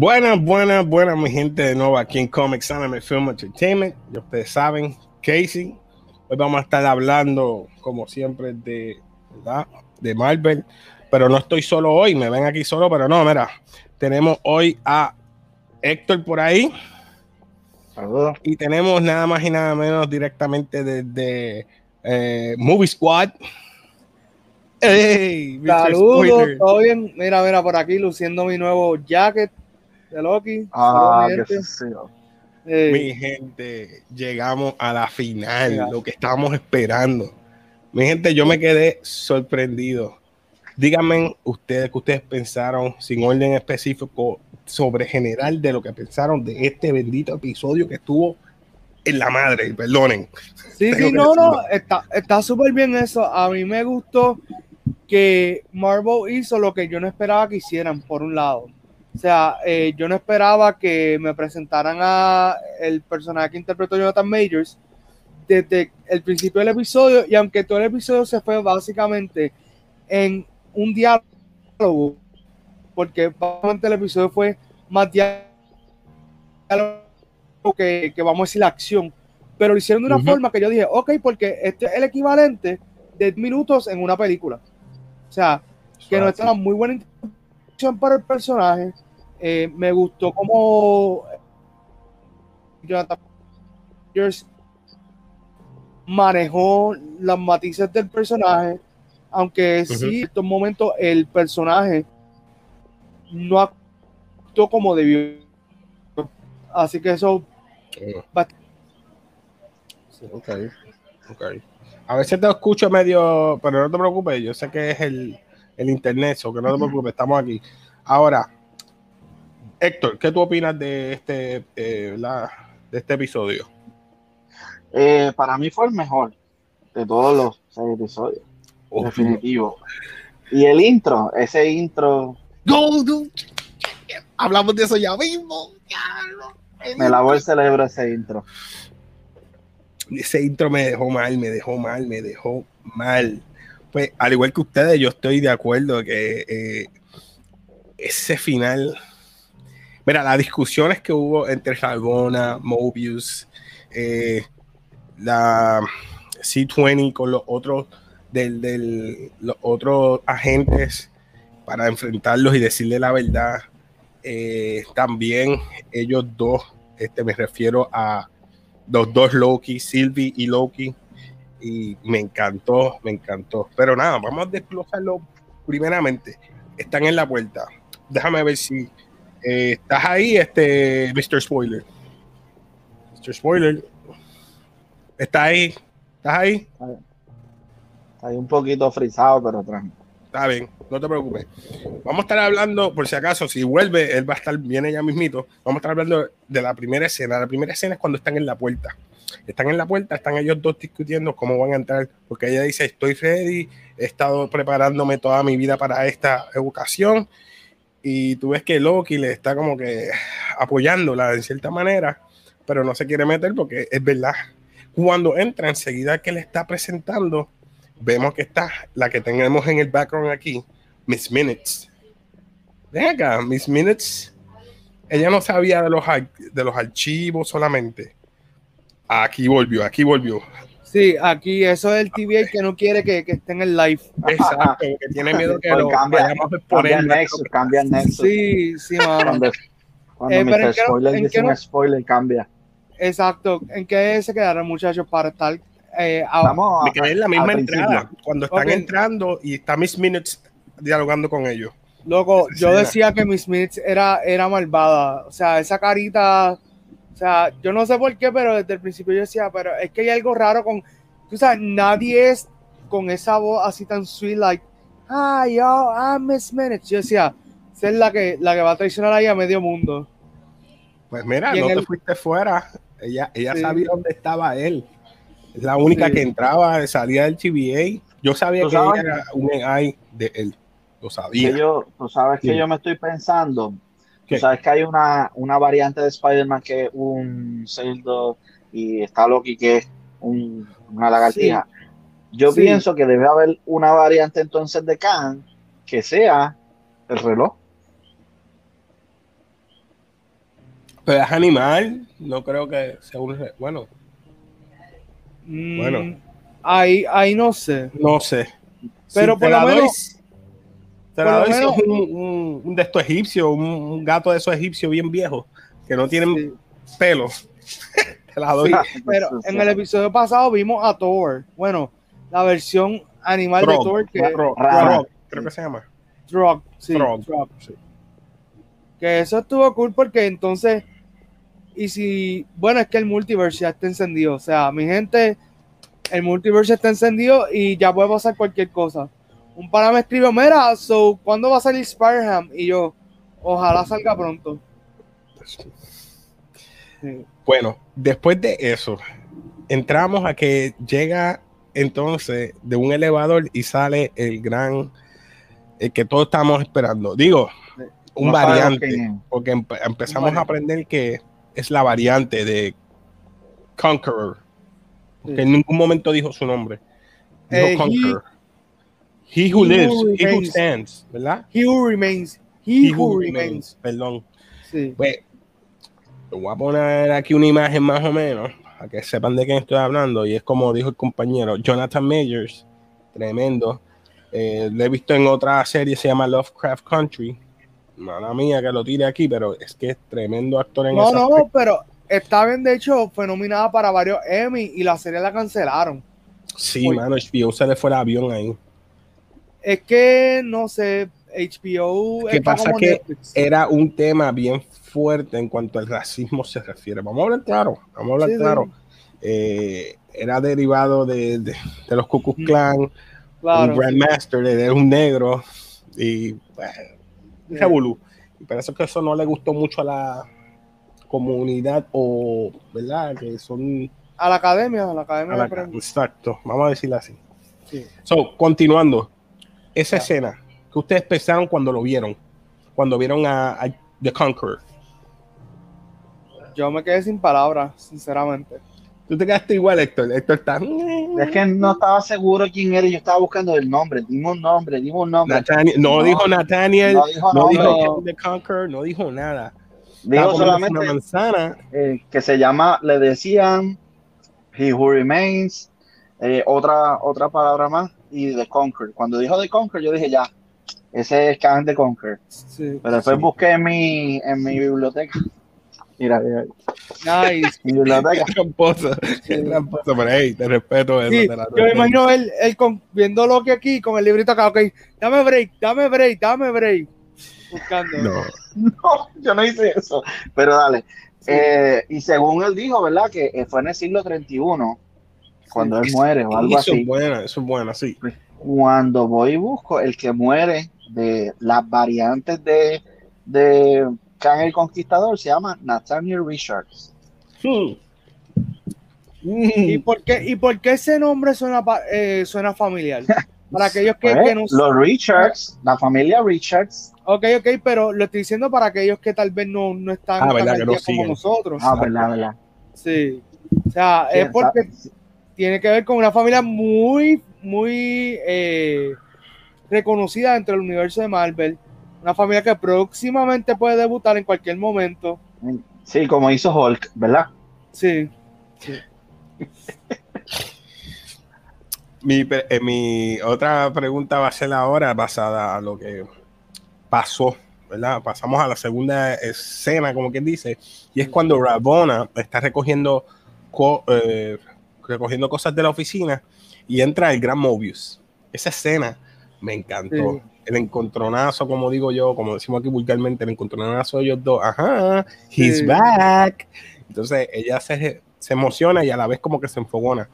Buenas, buenas, buenas, mi gente de nuevo aquí en Comics Anime Film Entertainment. Ya ustedes saben, Casey. Hoy vamos a estar hablando, como siempre, de, ¿verdad? de Marvel. Pero no estoy solo hoy, me ven aquí solo, pero no, mira, tenemos hoy a Héctor por ahí. Saludos. Y tenemos nada más y nada menos directamente desde eh, Movie Squad. Hey. Saludos, todo bien. Mira, mira, por aquí luciendo mi nuevo jacket de Loki. Ah, qué hey. Mi gente, llegamos a la final, lo que estábamos esperando. Mi gente, yo me quedé sorprendido. Díganme ustedes que ustedes pensaron, sin orden específico, sobre general de lo que pensaron de este bendito episodio que estuvo en la madre, perdonen. Sí, sí, no, no, está súper bien eso. A mí me gustó que Marvel hizo lo que yo no esperaba que hicieran, por un lado. O sea, eh, yo no esperaba que me presentaran a el personaje que interpretó Jonathan Majors desde el principio del episodio y aunque todo el episodio se fue básicamente en un diálogo, porque básicamente el episodio fue más diálogo que, que, vamos a decir la acción, pero lo hicieron de una uh -huh. forma que yo dije, ok, porque este es el equivalente de minutos en una película. O sea, que no está una muy buena para el personaje. Eh, me gustó como Jonathan manejó las matices del personaje, aunque uh -huh. sí, en estos momentos el personaje no actuó como debió. Así que eso. Uh. Sí, ok, ok. A veces te escucho medio, pero no te preocupes, yo sé que es el, el internet, o que no te preocupes, estamos aquí. Ahora, Héctor, ¿qué tú opinas de este, eh, la, de este episodio? Eh, para mí fue el mejor de todos los seis episodios. Oh, definitivo. Y el intro, ese intro. No, no. Hablamos de eso ya mismo. Me lavó el cerebro ese intro ese intro me dejó mal, me dejó mal, me dejó mal. Pues al igual que ustedes, yo estoy de acuerdo que eh, ese final, mira, las discusiones que hubo entre Ragona, Mobius, eh, la C20 con los otros del, del, los otros agentes para enfrentarlos y decirle la verdad. Eh, también ellos dos, este, me refiero a los dos Loki, Sylvie y Loki. Y me encantó, me encantó. Pero nada, vamos a desglosarlo primeramente. Están en la puerta. Déjame ver si eh, estás ahí, este Mr. Spoiler. Mr. Spoiler. ¿Está ahí? ¿Estás ahí? Está ahí un poquito frisado, pero tranquilo. Está bien, no te preocupes. Vamos a estar hablando, por si acaso, si vuelve, él va a estar, viene ya mismito. Vamos a estar hablando de la primera escena. La primera escena es cuando están en la puerta. Están en la puerta, están ellos dos discutiendo cómo van a entrar, porque ella dice, estoy ready, he estado preparándome toda mi vida para esta educación. Y tú ves que Loki le está como que apoyándola de cierta manera, pero no se quiere meter porque es verdad. Cuando entra, enseguida que le está presentando, vemos que está la que tenemos en el background aquí, Miss Minutes. Ven acá, Miss Minutes. Ella no sabía de los, de los archivos solamente. Aquí volvió, aquí volvió. Sí, aquí eso es el TVA que no quiere que, que esté en el live. Exacto, que tiene miedo que lo cambia, vayamos a exponer. Cambia el nexo, cambia el nexo. Sí, sí, mano. Cuando, cuando eh, Mr. Spoiler dice no, un spoiler, cambia. Exacto. ¿En qué se quedaron, muchachos, para estar eh, Vamos me quedé en la misma entrada. Cuando están okay. entrando y está Miss Minutes dialogando con ellos. Loco, yo decía que Miss Minutes era, era malvada. O sea, esa carita. O sea, yo no sé por qué, pero desde el principio yo decía, pero es que hay algo raro con. Tú sabes, nadie es con esa voz así tan sweet, like, ah, yo, I'm Miss Minutes. Yo decía, esa es la que, la que va a traicionar ahí a medio mundo. Pues mira, no te el... fuiste fuera. Ella, ella sí. sabía dónde estaba él. Es la única sí. que entraba, salía del TVA. Yo sabía que ella era un AI de él. Lo sabía. Yo, tú sabes sí. que yo me estoy pensando. ¿Qué? Tú sabes que hay una, una variante de Spider-Man que es un cerdo y está Loki que es un, una lagartija. Sí. Yo pienso que debe haber una variante entonces de Khan que sea el reloj. Pero es animal, no creo que sea un. Bueno. Mm, bueno. Ahí, ahí no sé. No sé. Pero por lo menos. Te la doy es un, un, de estos egipcios, un, gato de esos egipcios bien viejos, que no tienen pelo. Te la doy. Pero en el episodio pasado vimos a Thor. Bueno, la versión animal de Thor que creo que se llama. Trog, sí, Que eso estuvo cool porque entonces, y si, bueno, es que el multiverse ya está encendido. O sea, mi gente, el multiverse está encendido y ya puede pasar cualquier cosa. Un pana me escribió, mira, so, ¿cuándo va a salir Spider-Man? Y yo, ojalá salga pronto. Bueno, después de eso, entramos a que llega entonces de un elevador y sale el gran, el que todos estamos esperando. Digo, un variante, porque empezamos a aprender que es la variante de Conqueror, que en ningún momento dijo su nombre. Dijo eh, Conqueror. He, who lives, he who stands, ¿verdad? He who remains, he, who, remains. Perdón. Sí. Pues, voy a poner aquí una imagen más o menos a que sepan de quién estoy hablando. Y es como dijo el compañero Jonathan Majors, tremendo. Eh, lo he visto en otra serie, se llama Lovecraft Country. Mala mía que lo tire aquí, pero es que es tremendo actor en No, no, pero está bien, de hecho, fue nominada para varios Emmy y la serie la cancelaron. Sí, mano, HBO se le fue el avión ahí. Es que, no sé, HBO. ¿Qué pasa? Que era un tema bien fuerte en cuanto al racismo se refiere. Vamos a hablar claro, vamos a hablar claro. Eh, era derivado de, de, los Ku Klux Klan, un Grandmaster, de un negro, y bueno, Y parece que eso no le gustó mucho a la comunidad, o, ¿verdad? Que son... A la academia, a la academia. exacto, vamos a decirlo así. So, continuando, esa escena que ustedes pensaron cuando lo vieron, cuando vieron a The Conqueror yo me quedé sin palabras, sinceramente. Tú te quedaste igual, Héctor. Héctor está. Es que no estaba seguro quién era. Yo estaba buscando el nombre. Dimos un nombre, dimos un nombre. no, dijo Nathaniel. No dijo, no dijo The Conqueror. No dijo nada. Dijo solamente una manzana. Eh, que se llama, le decían He Who Remains. Eh, otra, otra palabra más. Y The Conquer. Cuando dijo The Conquer, yo dije ya. Ese es Can The Conquer. Sí, Pero después busqué en mi, en mi biblioteca Mira, mira. Nice. Y la tramposa. tramposa, pero hey, te respeto eso. Sí, yo me imagino él, él con, viendo lo que aquí con el librito acá, ok, dame break, dame break, dame break. Buscando. No. no, yo no hice eso. Pero dale. Eh, y según él dijo, ¿verdad? Que fue en el siglo 31 cuando él muere o algo así. Eso es buena, eso es buena, sí. Cuando voy y busco el que muere de las variantes de, de Kang el Conquistador se llama Nathaniel Richards. Hmm. ¿Y, por qué, ¿Y por qué ese nombre suena, eh, suena familiar? Para aquellos que, pues, no Los Richards, la familia Richards. Ok, ok, pero lo estoy diciendo para aquellos que tal vez no, no están ah, verdad, como nosotros. Ah, verdad, verdad. Sí. O sea, es porque tiene que ver con una familia muy, muy eh, reconocida dentro del universo de Marvel una familia que próximamente puede debutar en cualquier momento. Sí, como hizo Hulk, ¿verdad? Sí. Eh, mi, otra pregunta va a ser ahora basada a lo que pasó, ¿verdad? Pasamos a la segunda escena, como quien dice, y es cuando Rabona está recogiendo, eh, recogiendo cosas de la oficina y entra el gran Mobius. Esa escena me encantó el encontronazo, como digo yo, como decimos aquí vulgarmente, el encontronazo de ellos dos, ajá, he's back. Entonces ella se, se, emociona y a la vez como que se enfogona,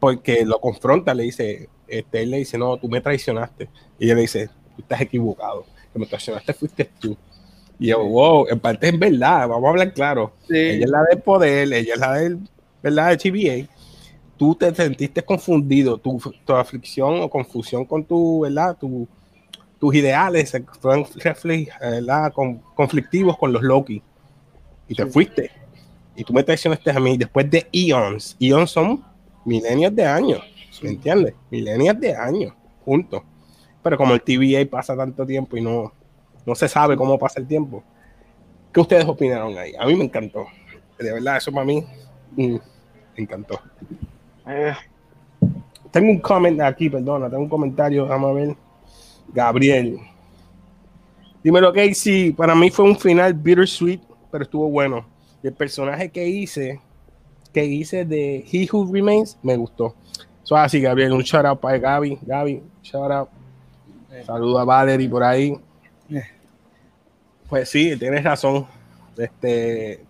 porque lo confronta, le dice, este, él le dice, no, tú me traicionaste. Y ella le dice, tú estás equivocado, que me traicionaste fuiste tú. Y yo, wow, en parte es verdad, vamos a hablar claro. Ella es la del poder, ella es la del, ¿verdad? De TVA. Tú te sentiste confundido, tu, tu aflicción o confusión con tu, ¿verdad? Tu, tus ideales fueron con, conflictivos con los Loki. Y te fuiste. Y tú me traicionaste a mí después de eons. Eons son milenios de años. ¿Me entiendes? Milenios de años. Juntos. Pero como el TVA pasa tanto tiempo y no, no se sabe cómo pasa el tiempo. ¿Qué ustedes opinaron ahí? A mí me encantó. De verdad, eso para mí mm, me encantó. Eh, Tengo un comment aquí, perdona, tengo un comentario, vamos a ver. Gabriel. Dímelo, Casey. Para mí fue un final bittersweet, pero estuvo bueno. El personaje que hice, que hice de He Who Remains, me gustó. Eso es así, Gabriel. Un shout out para Gaby. Gaby, shout out. Saludo a Valerie por ahí. Pues sí, tienes razón. Este,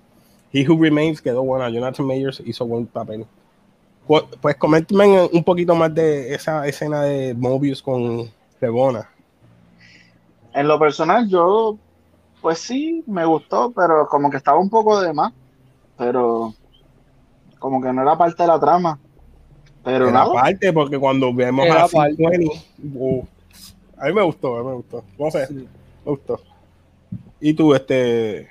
He Who Remains quedó bueno. Jonathan Mayers hizo buen papel. Pues, coméntame un poquito más de esa escena de Mobius con Rebona. en lo personal, yo, pues sí, me gustó, pero como que estaba un poco de más. Pero como que no era parte de la trama. Pero Era nada, parte, porque cuando vemos Era a parte. 520, uh, a mí me gustó, a mí me gustó. No sé, Sí. me gustó. Y tú, este,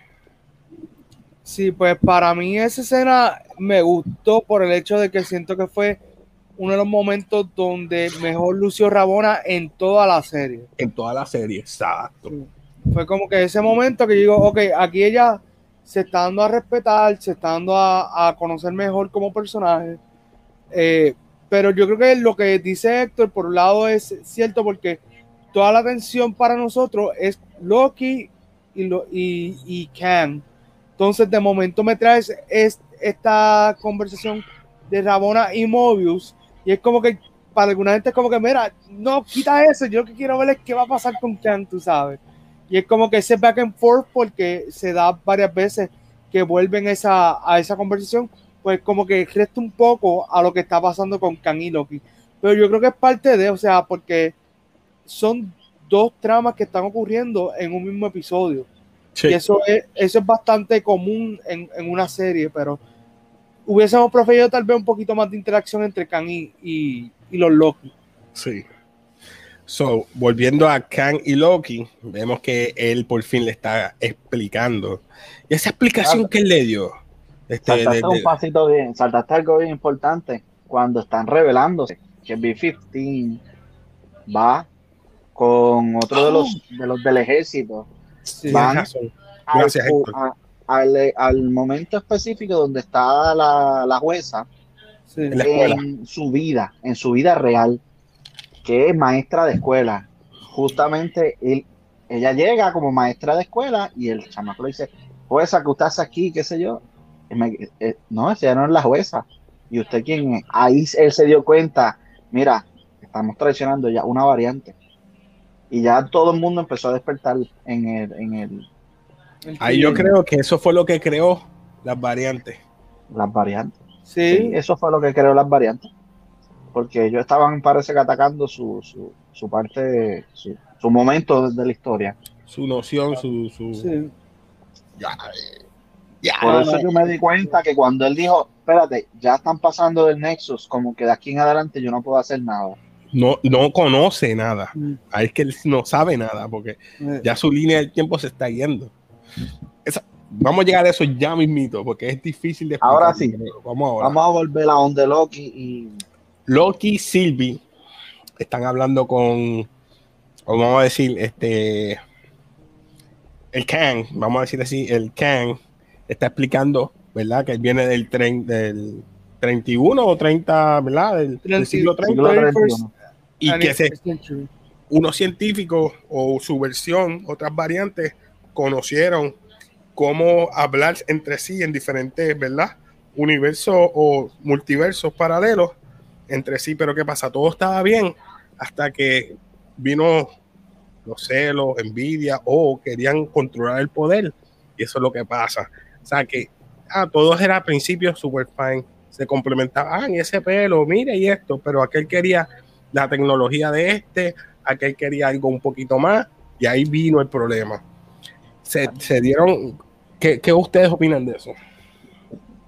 Sí, pues para mí esa escena me gustó por el hecho de que siento que fue uno de los momentos donde mejor lució Rabona en toda la serie. en toda la serie, exacto. Fue como que ese momento que digo, ok, aquí ella se está dando a respetar, se está dando a, a conocer mejor como personaje. Eh, pero yo creo que lo que dice Héctor, por un lado, es cierto porque toda la atención para nosotros es Loki y, lo, y, y Kang. Entonces, de momento me traes es- esta conversación de Rabona y Mobius, y es como que para alguna gente es como que, mira, no, quita eso, yo lo que quiero ver es qué va a pasar con Kang, tú sabes. Y es como que ese back and forth, porque se da varias veces que vuelven esa, a esa conversación, pues como que resta un poco a lo que está pasando con Kang y Loki. Pero yo creo que es parte de, o sea, porque son dos tramas que están ocurriendo en un mismo episodio. Sí, Y eso es, eso es bastante común en, en una serie, pero hubiésemos preferido tal vez un poquito más de interacción entre Kang y, y- y los Loki. sí. So, volviendo a Kang y Loki, vemos que él por fin le está explicando. Y esa explicación Claro. que él le dio, este, saltaste de- un pasito bien, saltaste algo bien importante cuando están revelándose que B-15 va con otro de los de los del ejército Sí. tienes van razón. al, Gracias, Héctor. a- al- al momento específico donde está la, la jueza sí. En la escuela. en su vida, en su vida real, que es maestra de escuela. Justamente él, ella llega como maestra de escuela y el chamaco le dice, jueza, que usted hace aquí, qué sé yo. Me- eh, no, esa no es la jueza. ¿Y usted quién es? Ahí él se dio cuenta, mira, estamos traicionando ya una variante. Y ya todo el mundo empezó a despertar en el, en el, Ahí yo creo que eso fue lo que creó las variantes. las variantes. Sí, Sí, eso fue lo que creó las variantes. Porque ellos estaban, parece que atacando su, su, su parte, su, su momento de la historia. Su noción, su. su... sí. Ya, ya. Por eso yo me di cuenta que cuando él dijo, espérate, ya están pasando del Nexus, como que de aquí en adelante yo no puedo hacer nada. No, no conoce nada. Mm. Ahí es que él no sabe nada, porque Eh, ya su línea del tiempo se está yendo. Esa- vamos a llegar a eso ya mismito, porque es difícil de. Ahora sí. Vamos ahora. Vamos a volver a donde Loki y Loki y Sylvie están hablando con, o vamos a decir, este, el Kang, vamos a decir así, el Kang está explicando, ¿verdad? Que él viene del tren del 31 o 30, ¿verdad? Del, del siglo 30 siglo 31. 31. y que se, unos científicos o su versión, otras variantes, conocieron cómo hablar entre sí en diferentes, ¿verdad? Universos o multiversos paralelos entre sí, pero ¿qué pasa? Todo estaba bien hasta que vino los celos, envidia o querían controlar el poder y eso es lo que pasa. O sea que ah, todos eran al principio super fine, se complementaban ah, ese pelo, mire y esto, pero aquel quería la tecnología de este, aquel quería algo un poquito más, y ahí vino el problema. Se, se dieron. ¿qué, qué ustedes opinan de eso?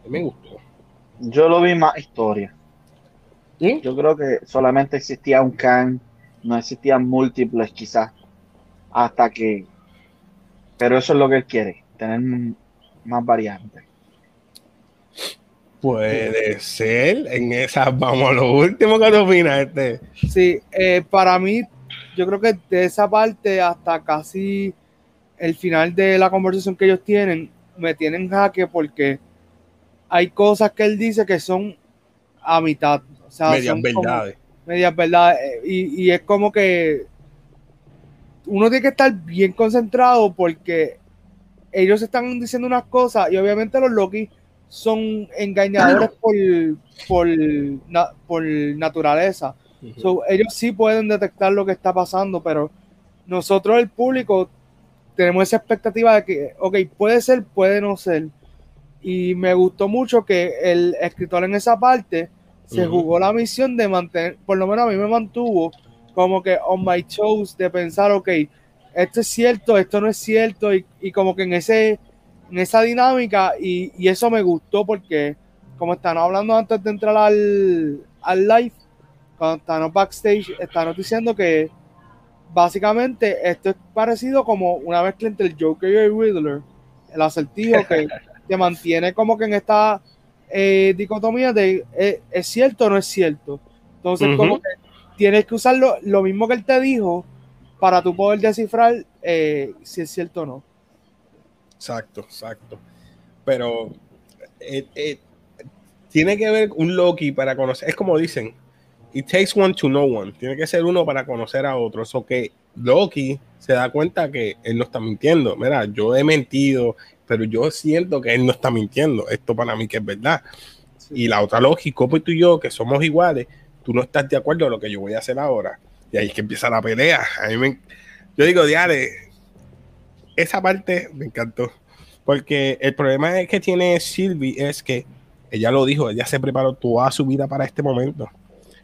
Me gustó. Yo lo vi más historia. ¿Sí? Yo creo que solamente existía un Kang, no existían múltiples quizás, hasta que... Pero eso es lo que él quiere, tener más variantes. Puede ser. En esas vamos a lo último que opinas, este. Sí, eh, para mí, yo creo que de esa parte hasta casi el final de la conversación que ellos tienen me tienen jaque porque hay cosas que él dice que son a mitad. O sea, medias verdades. Medias verdades. Y, y es como que uno tiene que estar bien concentrado porque ellos están diciendo unas cosas y obviamente los Loki son engañadores por, por, por naturaleza. ellos sí pueden detectar lo que está pasando, pero nosotros, el público, tenemos esa expectativa de que, ok, puede ser, puede no ser. Y me gustó mucho que el escritor en esa parte se jugó la misión de mantener, por lo menos a mí me mantuvo como que on my toes de pensar, ok, esto es cierto, esto no es cierto, y, como que en, ese, en esa dinámica, y, eso me gustó porque, como están hablando antes de entrar al, al live, cuando están backstage, están diciendo que básicamente esto es parecido como una mezcla entre el Joker y el Riddler, el acertijo que te mantiene como que en esta eh, dicotomía de eh, es cierto o no es cierto. Entonces, como que tienes que usar lo mismo que él te dijo para tú poder descifrar eh, si es cierto o no. Exacto, exacto. Pero tiene que haber un Loki para conocer, es como dicen, it takes one to know one. Tiene que ser uno para conocer a otro. Eso que Loki se da cuenta que él no está mintiendo. Mira, yo he mentido, pero yo siento que él no está mintiendo. Esto para mí que es verdad. Y la otra lógica, como tú y yo, que somos iguales, tú no estás de acuerdo a lo que yo voy a hacer ahora. Y ahí es que empieza la pelea. A mí me, yo digo, diale, esa parte me encantó. Porque el problema que tiene Sylvie es que ella lo dijo, ella se preparó toda su vida para este momento.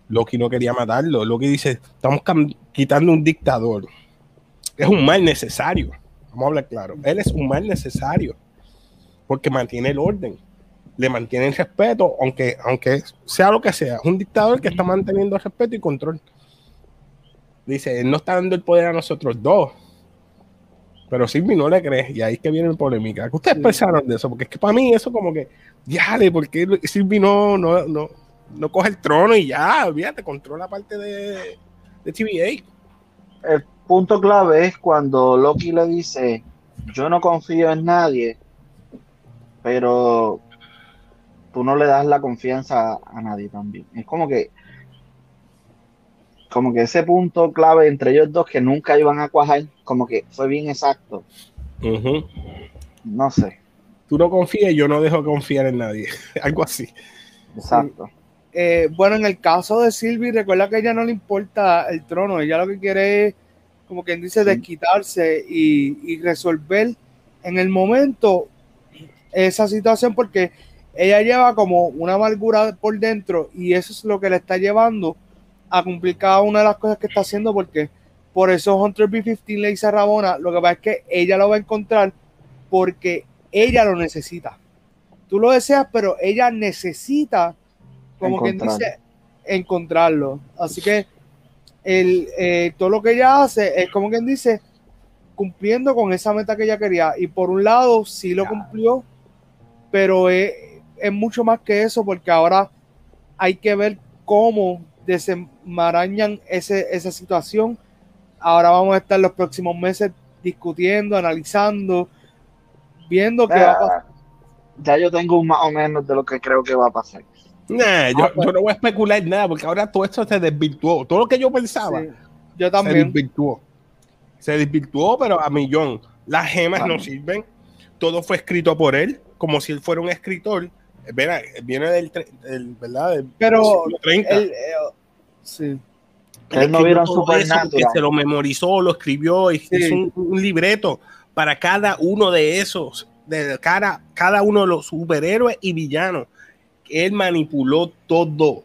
Loki no quería matarlo. Loki dice, estamos quitando un dictador. Es un mal necesario. Vamos a hablar claro. Él es un mal necesario. Porque mantiene el orden. Le mantiene el respeto, aunque, aunque sea lo que sea. Es un dictador que está manteniendo respeto y control. Dice, él no está dando el poder a nosotros dos. Pero Silvi no le cree. Y ahí es que viene la polémica. ¿Qué ustedes pensaron de eso? Porque es que para mí eso como que, ya, ¿por qué Silvi no, no, no, no coge el trono y ya, olvídate, controla parte de, de TVA. El punto clave es cuando Loki le dice, yo no confío en nadie, pero tú no le das la confianza a nadie también. Es como que como que ese punto clave entre ellos dos que nunca iban a cuajar, como que fue bien exacto. No sé. Tú no confías, yo no dejo confiar en nadie. Algo así. Exacto. Eh, bueno, en el caso de Sylvie, recuerda que a ella no le importa el trono, ella lo que quiere es, como quien dice, desquitarse y, resolver en el momento esa situación porque ella lleva como una amargura por dentro y eso es lo que le está llevando a cumplir cada una de las cosas que está haciendo porque por eso Hunter B-15 le dice a Rabona, lo que pasa es que ella lo va a encontrar porque ella lo necesita. Tú lo deseas, pero ella necesita como quien dice, encontrarlo. Así que el, eh, todo lo que ella hace es como quien dice, cumpliendo con esa meta que ella quería. Y por un lado, sí lo cumplió, pero es, mucho más que eso, porque ahora hay que ver cómo desenmarañan ese, esa situación. Ahora vamos a estar los próximos meses discutiendo, analizando, viendo qué va a pasar. Ya yo tengo un más o menos de lo que creo que va a pasar. Nah, yo, ah, pues. yo, no voy a especular nada porque ahora todo esto se desvirtuó. Todo lo que yo pensaba yo también. se desvirtuó. Se desvirtuó, pero a millón. Las gemas no sirven. Todo fue escrito por él, como si él fuera un escritor. Viene del, ¿verdad? pero 30. Él, eh, sí. Él no vieron Se lo memorizó, lo escribió, y hizo un, libreto para cada uno de esos, de cada, cada uno de los superhéroes y villanos él manipuló todo.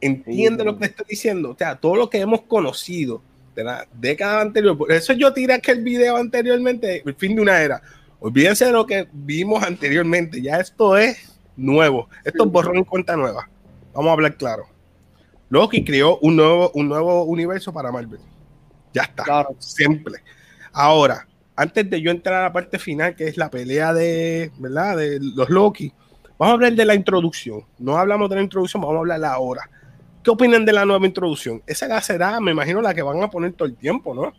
¿Entiende lo que estoy diciendo? O sea, todo lo que hemos conocido de la década anterior. Por eso yo tiré aquel video anteriormente, el fin de una era. Olvídense de lo que vimos anteriormente. Ya esto es nuevo. Esto es borrón en cuenta nueva. Vamos a hablar claro. Loki creó un nuevo, un nuevo universo para Marvel. Ya está. Claro. Simple. Ahora, antes de yo entrar a la parte final, que es la pelea de, ¿verdad? De los Loki, Vamos a hablar de la introducción. No hablamos de la introducción, vamos a hablar ahora. ¿Qué opinan de la nueva introducción? Esa será, me imagino, la que van a poner todo el tiempo, ¿no?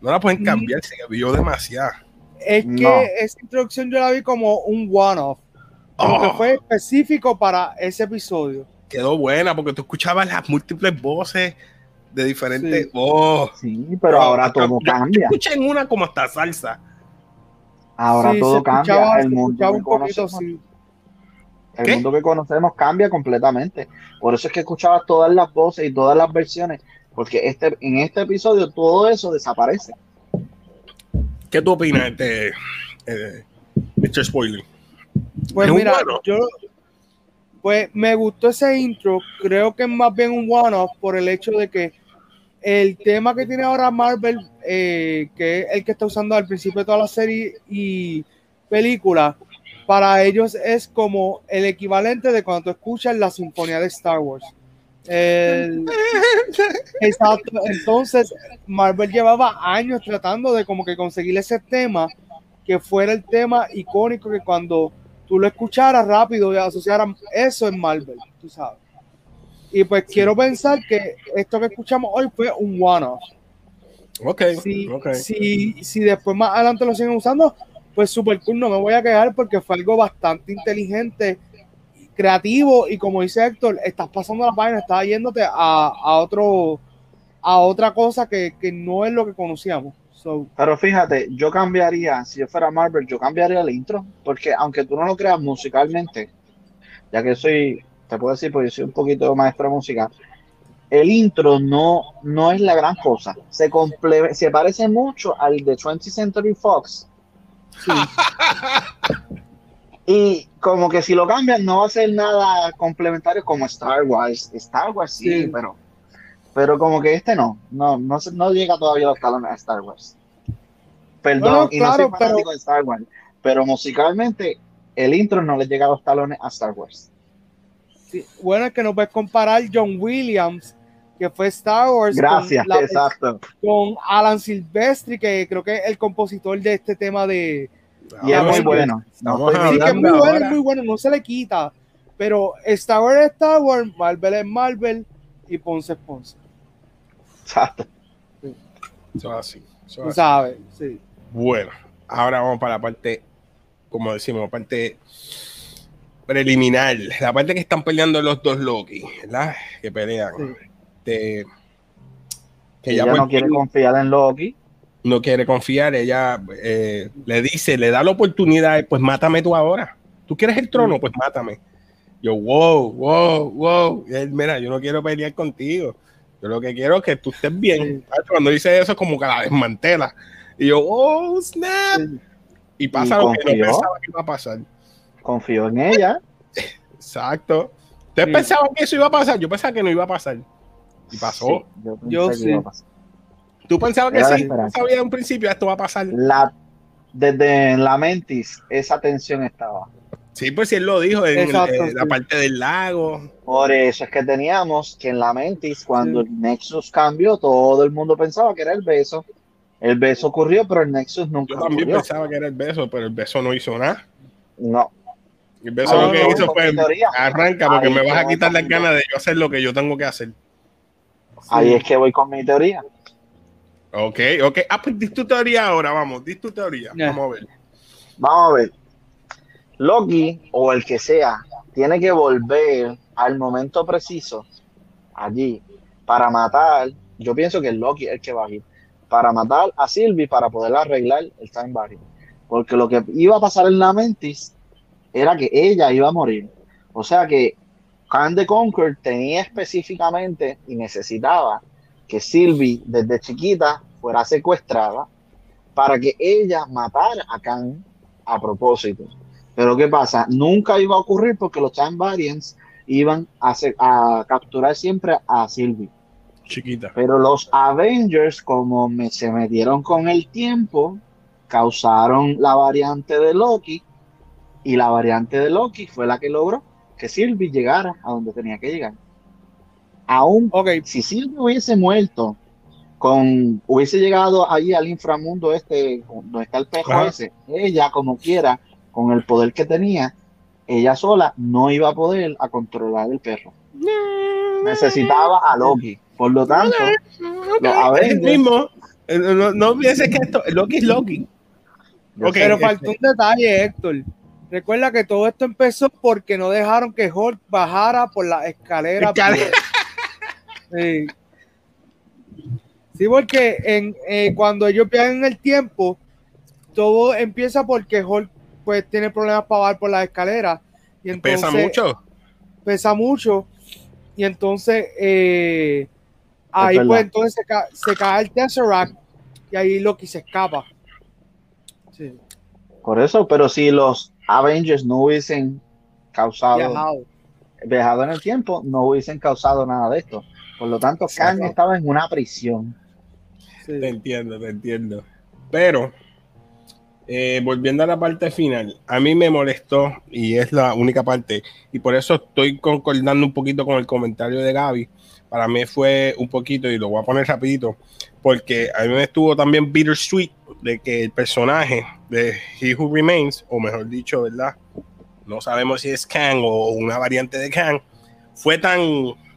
No la pueden cambiar, se vio demasiado. Es que esa introducción yo la vi como un one-off. Como que oh. fue específico para ese episodio. Quedó buena porque tú escuchabas las múltiples voces de diferentes. Sí, oh. sí pero ahora todo cambia. Escuchen una como hasta salsa. Ahora todo cambia. El mundo un poquito, sí. El mundo que conocemos cambia completamente. Por eso es que escuchabas todas las voces y todas las versiones, porque este, en este episodio todo eso desaparece. ¿Qué tú opinas de eh, Mr. Spoiler? Pues mira, yo pues me gustó ese intro, creo que es más bien un one-off por el hecho de que el tema que tiene ahora Marvel, eh, que es el que está usando al principio de toda la serie y película, para ellos es como el equivalente de cuando tú escuchas la sinfonía de Star Wars. exacto. Entonces, Marvel llevaba años tratando de como que conseguir ese tema que fuera el tema icónico que cuando tú lo escucharas rápido y asociaras eso en Marvel, tú sabes. Y pues quiero pensar que esto que escuchamos hoy fue un one-off. Ok. Si, Si, si después más adelante lo siguen usando, pues super cool, no me voy a quedar porque fue algo bastante inteligente, creativo y como dice Héctor, estás pasando la página, estás yéndote a, a otro a otra cosa que, que, no es lo que conocíamos. Pero fíjate, yo cambiaría, si yo fuera Marvel, yo cambiaría el intro, porque aunque tú no lo creas musicalmente, ya que soy, te puedo decir, porque soy un poquito maestro de música, el intro no, no es la gran cosa. Se, se parece mucho al de 20th Century Fox, y como que si lo cambian no va a ser nada complementario como Star Wars. Star Wars sí, pero pero como que este no, no, no, no llega todavía a los talones a Star Wars. Perdón, y no soy fanático pero... de Star Wars, pero musicalmente el intro no le llega a los talones a Star Wars. bueno, es que no puedes comparar John Williams que fue Star Wars. Gracias, con exacto. Con Alan Silvestri, que creo que es el compositor de este tema de. Y es muy bueno. No, sí, que es muy bueno, es muy bueno, no se le quita. Pero Star Wars es Star Wars, Marvel es Marvel y Ponce es Ponce. Exacto. Eso es así. Eso sabes, sí. Bueno, ahora vamos para la parte, como decimos, la parte preliminar, la parte que están peleando los dos Loki, ¿verdad? Que pelean. Sí este, que ella, no quiere confiar en Loki. No quiere confiar, ella eh, le dice, le da la oportunidad, pues mátame tú ahora. ¿Tú quieres el trono? Pues mátame. Yo, wow, wow, wow. él, mira, yo no quiero pelear contigo. Yo lo que quiero es que tú estés bien. Cuando dice eso, es como que la desmantela. Y yo, oh, snap. Y pasa lo que no pensaba que iba a pasar. Confío en ella. Exacto. ¿Ustedes pensaban que eso iba a pasar? Yo pensaba que no iba a pasar. Y pasó. yo, sí. ¿Tú pensabas que sí? sabía de un principio esto va a pasar? La, desde la Mentis, esa tensión estaba. Sí, pues si él lo dijo en, la parte del lago. Por eso es que teníamos que en la Mentis, cuando el Nexus cambió, todo el mundo pensaba que era el beso. El beso ocurrió, pero el Nexus nunca Yo también pensaba que era el beso, pero el beso no hizo nada. No. El beso lo que hizo fue arranca porque me vas a quitar las ganas de yo hacer lo que yo tengo que hacer. Ahí es que voy con mi teoría. Ok, ok. Ah, pues di tu teoría ahora, vamos, di tu teoría. Vamos a ver. Vamos a ver. Loki, o el que sea, tiene que volver al momento preciso, allí, para matar. Yo pienso que Loki es el que va a ir. Para matar a Sylvie para poder arreglar el Time Barrier. Porque lo que iba a pasar en la Mentis era que ella iba a morir. O sea que Khan the Conquer tenía específicamente y necesitaba que Sylvie desde chiquita fuera secuestrada para que ella matara a Khan a propósito. Pero ¿qué pasa? Nunca iba a ocurrir porque los Time Variants iban a, a capturar siempre a Sylvie. Chiquita. Pero los Avengers, como se metieron con el tiempo, causaron la variante de Loki y la variante de Loki fue la que logró que Sylvie llegara a donde tenía que llegar. Aún, okay. si Sylvie hubiese muerto, con, hubiese llegado allí al inframundo este, donde está el pejo ese, ella como quiera, con el poder que tenía, ella sola no iba a poder a controlar el perro. Necesitaba a Loki. Por lo tanto, a ver, mismo. Eh, no, no pienses que esto, Loki es Loki. Okay, pero faltó un detalle, Héctor. Recuerda que todo esto empezó porque no dejaron que Hulk bajara por la escalera. Sí. sí. porque en, eh, cuando ellos viajan el tiempo, todo empieza porque Hulk pues tiene problemas para bajar por la escalera. Y entonces, pesa mucho. Pesa mucho. Y entonces eh, ahí pues entonces se, cae el Tesseract y ahí Loki se escapa. Sí. Por eso, pero si los Avengers no hubiesen causado viajado. en el tiempo, no hubiesen causado nada de esto. Por lo tanto, Kang estaba en una prisión. Te entiendo, te entiendo. Pero, eh, volviendo a la parte final, a mí me molestó y es la única parte, y por eso estoy concordando un poquito con el comentario de Gaby. Para mí fue un poquito, y lo voy a poner rapidito, porque a mí me estuvo también bittersweet de que el personaje de He Who Remains, o mejor dicho, ¿verdad? No sabemos si es Kang o una variante de Kang, fue tan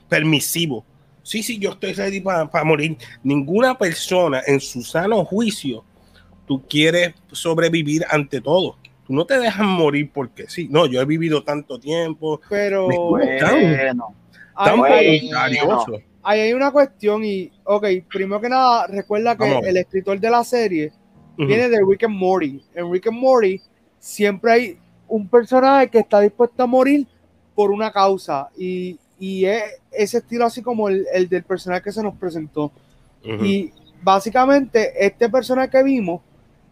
permisivo. Sí, sí, yo estoy ready para morir. Ninguna persona en su sano juicio, tú quieres sobrevivir ante todo. Tú no te dejas morir porque sí. No, yo he vivido tanto tiempo. Pero bueno, tan, Ahí hay una cuestión y, ok, primero que nada, recuerda que el escritor de la serie viene de Rick and Morty. En Rick and Morty siempre hay un personaje que está dispuesto a morir por una causa y, y es ese estilo así como el, del personaje que se nos presentó. Y básicamente este personaje que vimos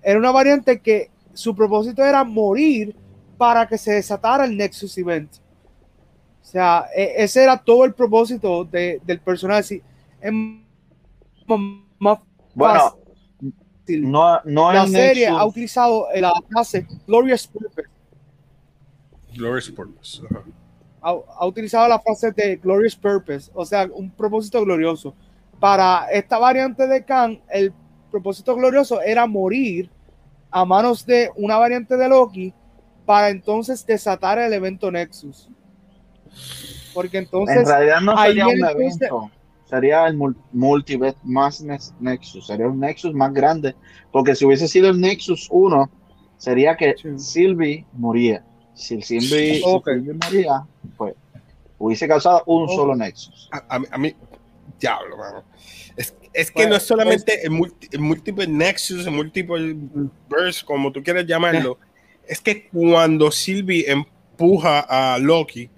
era una variante que su propósito era morir para que se desatara el Nexus Event. O sea, e, ese era todo el propósito del personaje. más bueno, no, no la serie ha utilizado la frase Glorious Purpose. Glorious Purpose. Ha, utilizado la frase de Glorious Purpose, o sea, un propósito glorioso. Para esta variante de Khan, el propósito glorioso era morir a manos de una variante de Loki para entonces desatar el evento Nexus. Porque entonces. En realidad no sería un evento sería el multiverse más Nexus, sería un Nexus más grande, porque si hubiese sido el Nexus 1, sería que Sylvie moría. Si Sylvie, moría, pues hubiese causado un solo Nexus. A, mí, diablo, mano. Es, es que no es solamente el, múltiple Nexus, el múltiple verse, como tú quieras llamarlo, es que cuando Sylvie empuja a Loki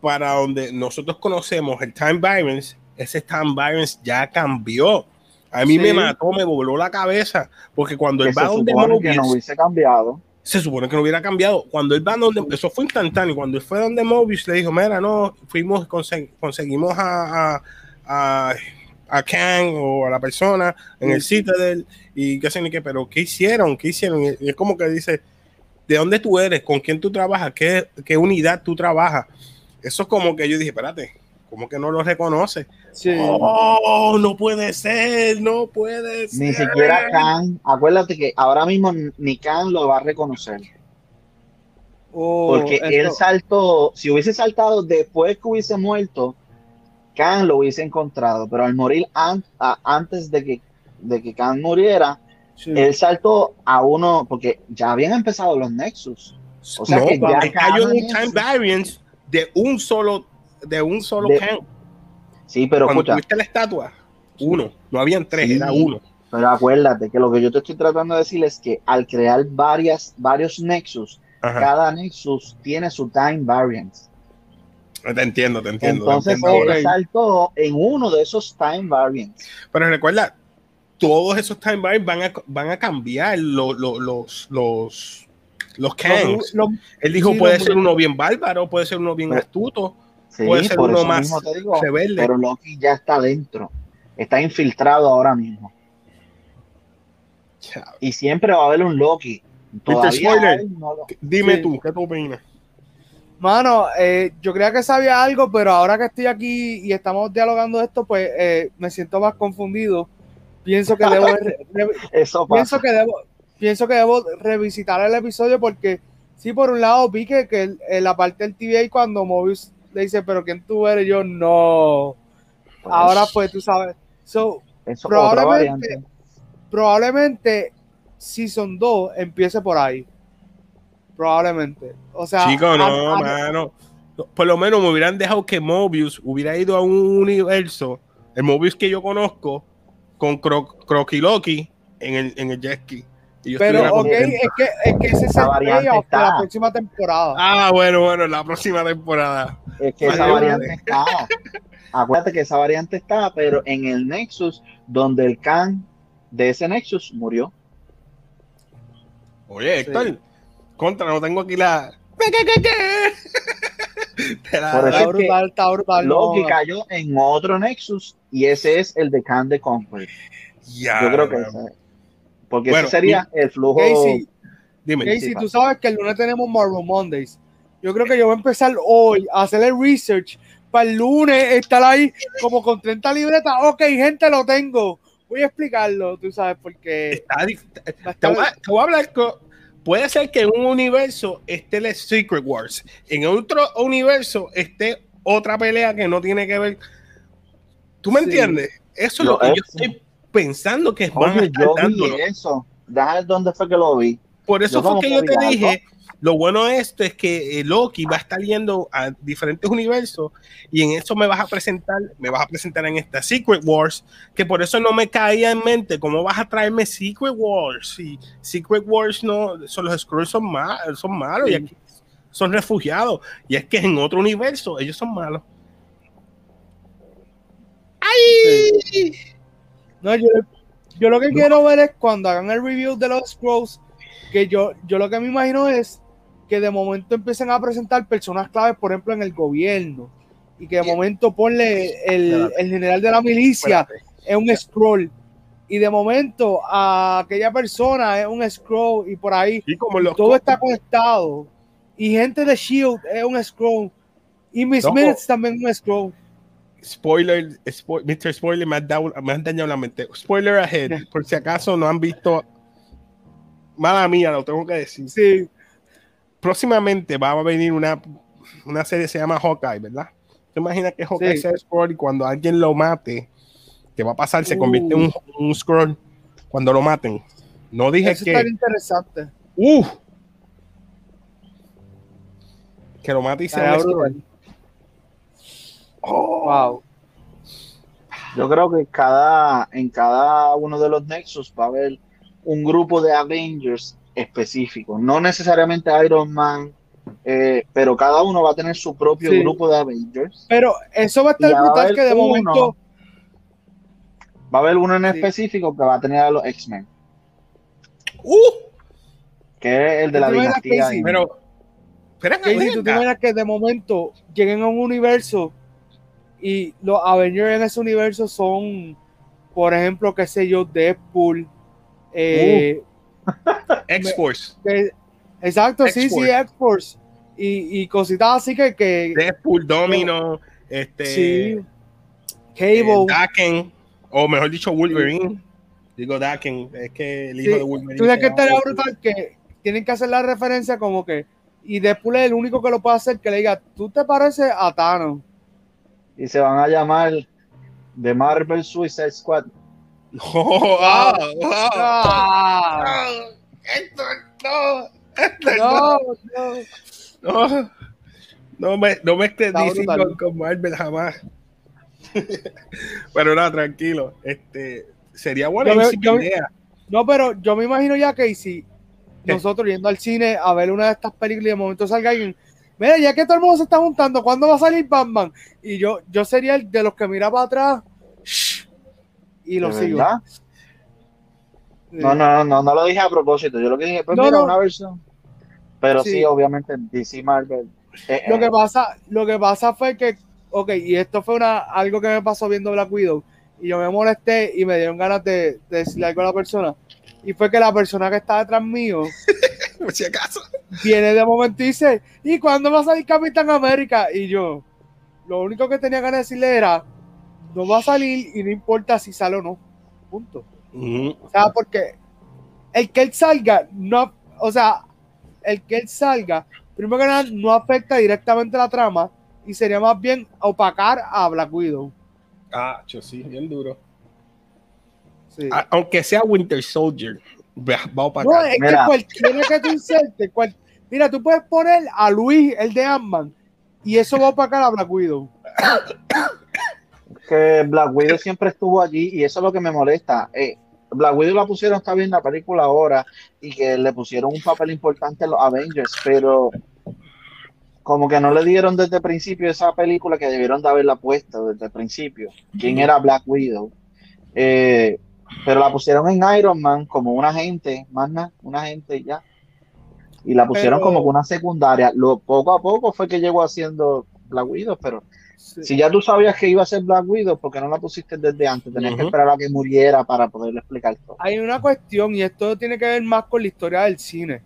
para donde nosotros conocemos el Time Violence, ese Stan Byron ya cambió. A mí me mató, me voló la cabeza, porque cuando él va donde Mobius, no hubiese cambiado. Se supone que no hubiera cambiado. Cuando él va donde, eso fue instantáneo. Cuando él fue donde Mobius le dijo, mira, no, fuimos, conseguimos a, a, a, a Kang o a la persona en el sitio de él y qué sé ni qué, pero ¿qué hicieron? ¿Qué hicieron? Y es como que dice, ¿de dónde tú eres? ¿Con quién tú trabajas? ¿Qué, qué unidad tú trabajas? Eso es como que yo dije, espérate, ¿Cómo que no lo reconoce? Oh, no puede ser, no puede ser. Ni siquiera Khan, acuérdate que ahora mismo ni Khan lo va a reconocer. Oh, Porque él saltó, si hubiese saltado después que hubiese muerto, Khan lo hubiese encontrado, pero al morir antes de que, de que Khan muriera, él saltó a uno, porque ya habían empezado los Nexus. O sea que ya cayó un time variance de un solo de un solo de, Sí, pero Cuando escucha. tuviste la estatua, uno, no habían tres, era uno. Pero acuérdate que lo que yo te estoy tratando de decir es que al crear varias, varios nexus, cada nexus tiene su time variance. Te entiendo, te entiendo. Entonces él saltó en uno de esos time variants. Pero recuerda, todos esos time variants van a, van a cambiar los, los, los, los, él dijo, puede ser uno bien bárbaro, puede ser uno bien astuto puede ser uno más Pero Loki ya está dentro. Está infiltrado ahora mismo. Y siempre va a haber un Loki. Dime tú, ¿qué tú opinas? Mano, eh, yo creía que sabía algo, pero ahora que estoy aquí y estamos dialogando esto, pues eh, me siento más confundido. Pienso que debo, pienso que debo, pienso que debo revisitar el episodio porque sí, por un lado vi que, que la parte del TVA cuando Mobius le dice, pero ¿quién tú eres? Yo no. Pues, Ahora pues tú sabes. So, probablemente, probablemente Season 2 empiece por ahí. Probablemente. O sea, Chico, no, a- a- mano. Por lo menos me hubieran dejado que Mobius hubiera ido a un universo, el Mobius que yo conozco, con Cro Croquiloki en el, en el jet ski. Y yo pero, ok, es que, es que ese es Esa el variante payoff de la próxima temporada. Ah, bueno, bueno, la próxima temporada. Es que esa variante está. Acuérdate que esa variante está, pero en el Nexus, donde el Khan de ese Nexus murió. Oye, Héctor, contra, no tengo aquí la. ¿Qué, qué, qué, qué? Te la- Por eso Está es brutal, está brutal. Loki no. cayó en otro Nexus y ese es el de Khan de Conquer. Ya, Yo creo que ese. Porque Bueno, ese sería el flujo. Casey, Dime. Casey, tú sabes que el lunes tenemos Marvel Mondays. Yo creo que yo voy a empezar hoy a hacer el research para el lunes estar ahí como con 30 libretas. Ok, gente, lo tengo. Voy a explicarlo, tú sabes, porque Está a te, voy a, te voy a hablar co- Puede ser que en un universo esté el Secret Wars, en otro universo esté otra pelea que no tiene que ver. ¿Tú me Sí. entiendes? Eso es Lo lo que yo es. estoy pensando que Oye, estar yo vi eso. Déjame ver dónde fue que lo vi. Por eso Yo fue que yo te algo. dije, lo bueno de esto es que eh, Loki va a estar yendo a diferentes universos y en eso me vas a presentar, me vas a presentar en esta Secret Wars, que por eso no me caía en mente cómo vas a traerme Secret Wars. Y Secret Wars no, son los Skrulls son, mal, son malos y aquí son refugiados. Y es que en otro universo ellos son malos. ¡Ay! No, yo, yo lo que quiero ver es cuando hagan el review de los Scrolls, que yo, yo lo que me imagino es que de momento empiecen a presentar personas claves, por ejemplo, en el gobierno, y que de Yeah. momento ponle el, el general de la milicia es un scroll, y de momento a aquella persona es un scroll, y por ahí Y como los todo está conectado, y gente de Shield es un scroll, y Miss Loco. Minutes también es un scroll. Spoiler, spo- Mr. Spoiler me ha, dado- me han dañado la mente. Spoiler ahead, por si acaso no han visto. Mala mía, lo tengo que decir. Sí, Próximamente va a venir una, una serie que se llama Hawkeye, ¿verdad? ¿Te imaginas que Hawkeye Sí. sea Scroll y cuando alguien lo mate, ¿qué va a pasar? Se convierte en un, un Scroll cuando lo maten. No dije eso que. está interesante. ¡Uf! que lo mate y sea un. Oh, Wow. Yo creo que cada, en cada uno de los Nexus va a haber un grupo de Avengers específico. No necesariamente Iron Man, eh, pero cada uno va a tener su propio Sí. grupo de Avengers. Pero eso va a estar a brutal que de uno. momento. Va a haber uno en Sí. específico que va a tener a los X-Men, ¡Uh! que es el de la ¿Tú te imaginas dinastía. India. Pero. Espera, Casey, tú te que de momento lleguen a un universo y los Avengers en ese universo son, por ejemplo, qué sé yo, Deadpool. Eh, X-Force. exacto, sí, sí, X-Force. Y, y cositas así que, que Deadpool, Domino, este. sí, eh, Cable. Daken, o mejor dicho, Wolverine. Digo Daken, es que el hijo Sí, de Wolverine. Tú que brutal que tienen que hacer la referencia como que. Y Deadpool es el único que lo puede hacer que le diga, tú te pareces a Thanos. Y se van a llamar The Marvel Suicide Squad. Oh, ah, ah, Ah, ah, Héctor, no, Héctor, no, no, no. no, no me, no me diciendo brutal. con Marvel jamás. Pero nada, tranquilo. Este, sería buena Yo yo- idea. No, pero yo me imagino ya que si nosotros yendo al cine a ver una de estas películas y de momento salga alguien, mira, ya que todo el mundo se está juntando, ¿cuándo va a salir Batman? Y yo, yo sería el de los que mira para atrás y lo ¿De sigo. verdad? No, no, no, no, no lo dije a propósito. Yo lo que dije, pues No, mira, no. una versión. Pero sí, Sí. obviamente DC Marvel. eh, Lo eh, que pasa, lo que pasa fue que, ok, y esto fue una, algo que me pasó viendo Black Widow, y yo me molesté y me dieron ganas de, de decirle algo a la persona, y fue que la persona que está detrás mío Por si acaso. viene de momento y dice, ¿y cuándo va a salir Capitán América? Y yo, lo único que tenía ganas de decirle era, no va a salir y no importa si sale o no, punto. O sea, porque el que él salga, no, o sea, el que él salga, primero que nada, no afecta directamente la trama y sería más bien opacar a Black Widow. Ah, yo sí, bien duro. Aunque sea Winter Soldier, vamos para no, es que cualquiera que tú insertes, mira, tú puedes poner a Luis, el de Ant-Man, y eso va para acá a Black Widow. Que Black Widow siempre estuvo allí y eso es lo que me molesta. Eh, Black Widow la pusieron, está bien la película ahora y que le pusieron un papel importante a los Avengers, pero como que no le dieron desde el principio esa película que debieron de haberla puesto desde el principio. ¿Quién era Black Widow? Eh, pero la pusieron en Iron Man como una agente, más nada, una agente ya. Y la pusieron como una secundaria. Lo, poco a poco fue que llegó haciendo Black Widow, pero si ya tú sabías que iba a ser Black Widow, ¿por qué no la pusiste desde antes? Tenías que esperar a que muriera para poderle explicar todo. Hay una cuestión, y esto tiene que ver más con la historia del cine.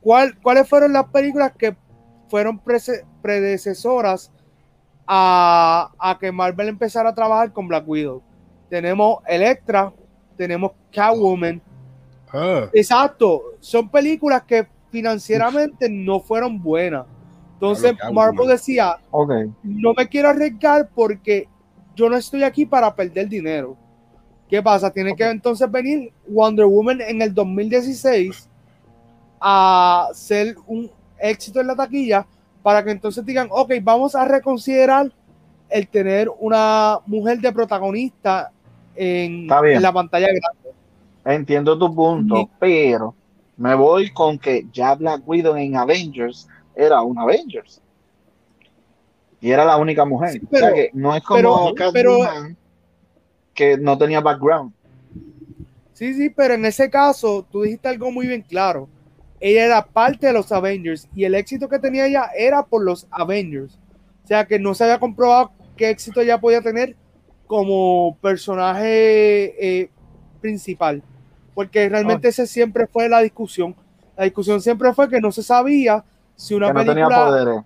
¿Cuál, ¿Cuáles fueron las películas que fueron predecesoras a, a que Marvel empezara a trabajar con Black Widow? tenemos Electra, tenemos Catwoman. Ah. Exacto, son películas que financieramente no fueron buenas. Entonces Marvel decía, no me quiero arriesgar porque yo no estoy aquí para perder dinero. ¿Qué pasa? Tiene que entonces venir Wonder Woman en el 2016 a ser un éxito en la taquilla para que entonces digan, ok, vamos a reconsiderar el tener una mujer de protagonista en, la pantalla grande. Entiendo tu punto, pero me voy con que ya Black Widow en Avengers era un Avengers. Y era la única mujer. o sea que no es como pero, que no tenía background. Sí, sí, pero en ese caso tú dijiste algo muy bien claro. Ella era parte de los Avengers y el éxito que tenía ella era por los Avengers. O sea que no se había comprobado qué éxito ella podía tener como personaje eh, principal, porque realmente ese siempre fue la discusión. La discusión siempre fue que no se sabía si una película...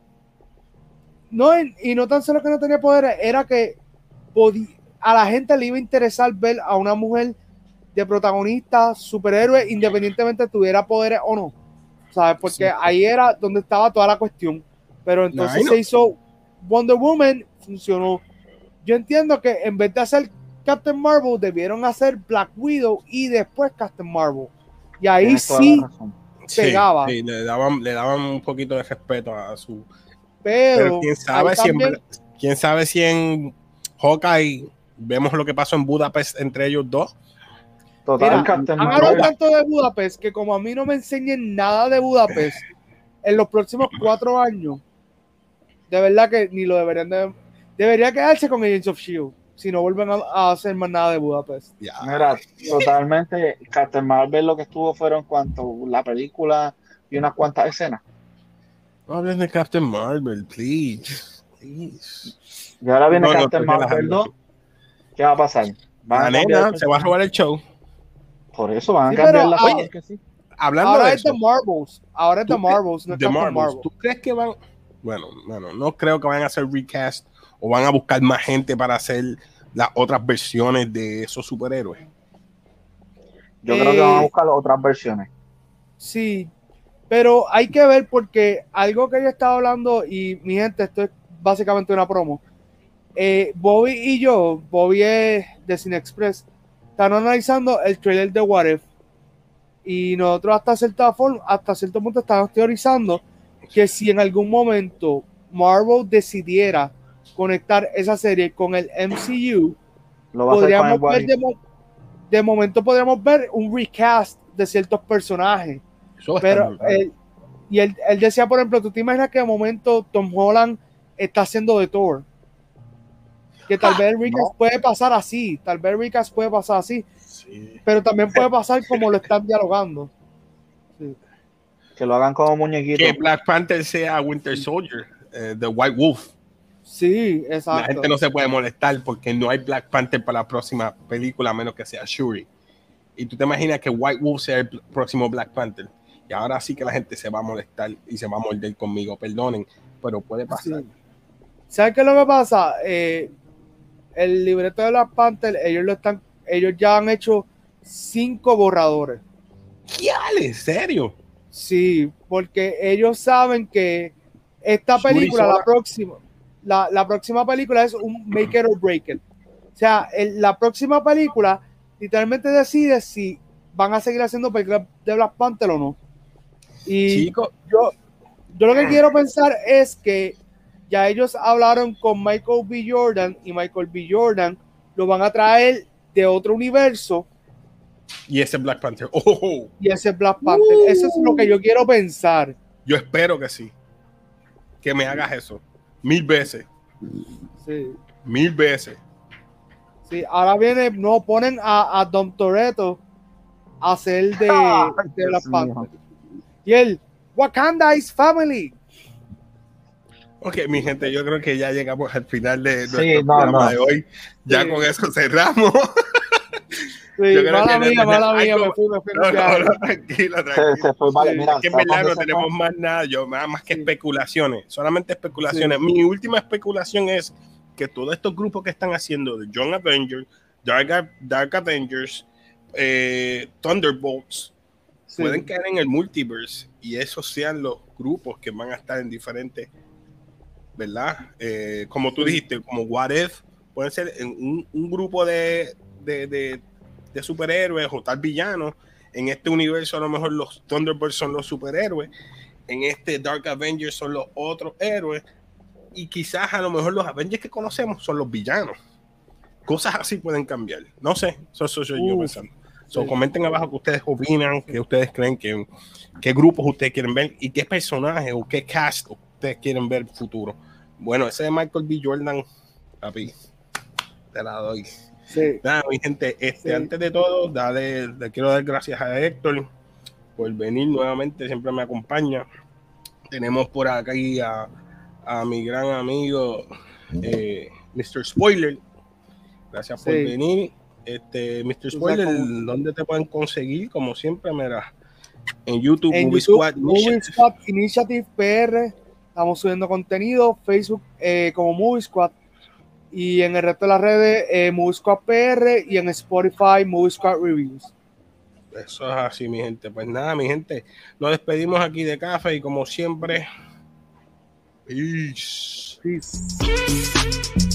No, y no tan solo que no tenía poderes, era que a la gente le iba a interesar ver a una mujer de protagonista, superhéroe, independientemente tuviera poderes o no. ¿Sabes? Porque ahí era donde estaba toda la cuestión. Pero entonces se hizo Wonder Woman, funcionó yo entiendo que en vez de hacer Captain Marvel, debieron hacer Black Widow y después Captain Marvel. Y ahí sí pegaba. Sí, le, daban, le daban un poquito de respeto a su. Pero, quién sabe si en, quién sabe si en Hawkeye vemos lo que pasó en Budapest entre ellos dos. Total, hablado tanto de Budapest que como a mí no me enseñen nada de Budapest en los próximos cuatro años, de verdad que ni lo deberían de Debería quedarse con Agents of Shield si no vuelven a, hacer más nada de Budapest. Mira, totalmente. Captain Marvel lo que estuvo fueron cuanto la película y unas cuantas escenas. No hables de Captain Marvel, please. please. Y ahora viene Captain Marvel 2. ¿Qué va a pasar? ¿Van a se va a robar el show. Por eso van a cambiar la cosa. Que sí. Hablando ahora es de Marvels. Ahora es de Marvels, no es Marvels. ¿Tú crees que van? Bueno, bueno, no creo que vayan a hacer recast o van a buscar más gente para hacer las otras versiones de esos superhéroes? Yo creo que van a eh, buscar otras versiones. Sí, pero hay que ver porque algo que yo estaba hablando y mi gente, esto es básicamente una promo. Eh, Bobby y yo, Bobby es de Cine Express, están analizando el trailer de What If. Y nosotros hasta cierta forma, hasta cierto punto estamos teorizando que si en algún momento Marvel decidiera conectar esa serie con el MCU, podríamos ver de, momento podríamos ver un recast de ciertos personajes. pero y él, decía, por ejemplo, tú te imaginas que de momento Tom Holland está haciendo de Thor. Que tal vez el recast puede pasar así, tal vez el recast puede pasar así, pero también puede pasar como lo están dialogando. Que lo hagan como muñequito. Que Black Panther sea Winter Soldier, eh, The White Wolf. Sí, exacto. La gente no se puede molestar porque no hay Black Panther para la próxima película a menos que sea Shuri. Y tú te imaginas que White Wolf sea el próximo Black Panther. Y ahora sí que la gente se va a molestar y se va a morder conmigo. Perdonen, pero puede pasar. ¿Sabes qué es lo que pasa? Eh, el libreto de Black Panther, ellos lo están, ellos ya han hecho cinco borradores. ¿Qué? ¿En serio? Sí, porque ellos saben que esta película, la próxima, la, próxima película es un make it or break it. O sea, la próxima película literalmente decide si van a seguir haciendo películas de Black Panther o no. Y yo, yo lo que quiero pensar es que ya ellos hablaron con Michael B. Jordan y Michael B. Jordan lo van a traer de otro universo. Y ese Black Panther. Oh. Y ese Black Panther. Eso es lo que yo quiero pensar. Yo espero que sí. Que me hagas eso. Mil veces. Sí. Mil veces. Sí, ahora viene, no ponen a, a Don Toretto a hacer de, de Black Panther. Y él, Wakanda is family. Ok, mi gente, yo creo que ya llegamos al final de nuestro programa de hoy. Ya con eso cerramos. Sí, yo creo mala que mía, mala mía, me fui, me fui. No, no, no, tranquila, tranquila. Se, se fue, vale, mira, es que en verdad no tenemos más nada, yo, más que especulaciones, solamente especulaciones. Mi última especulación es que todos estos grupos que están haciendo de Young Avengers, Dark, Dark Avengers, eh, Thunderbolts, pueden caer en el multiverse y esos sean los grupos que van a estar en diferentes ¿verdad? Eh, como tú dijiste, como What If, pueden ser un, un grupo de, de, de, de, superhéroes o tal villanos. En este universo a lo mejor los Thunderbirds son los superhéroes, en este Dark Avengers son los otros héroes y quizás a lo mejor los Avengers que conocemos son los villanos. Cosas así pueden cambiar. No sé, eso soy yo pensando. So, comenten abajo qué ustedes opinan, qué ustedes creen, que, qué grupos ustedes quieren ver y qué personajes o qué cast ustedes quieren ver futuro. Bueno, ese de Michael B. Jordan, papi, te la doy. Sí. Nada, mi gente, este, antes de todo, dale, le quiero dar gracias a Héctor por venir nuevamente, siempre me acompaña. Tenemos por aquí a, a mi gran amigo eh, Mr. Spoiler. Gracias por venir. Este, Mr. Spoiler, ¿dónde te pueden conseguir? Como siempre, mira, en YouTube, en Movie, Squad, Movie Squad Initiative PR Estamos subiendo contenido, Facebook eh, como Movie Squad y en el resto de las redes eh, PR y en Spotify Movie Squad Reviews. Eso es así, mi gente. Pues nada, mi gente, nos despedimos aquí de café y como siempre, peace. Peace.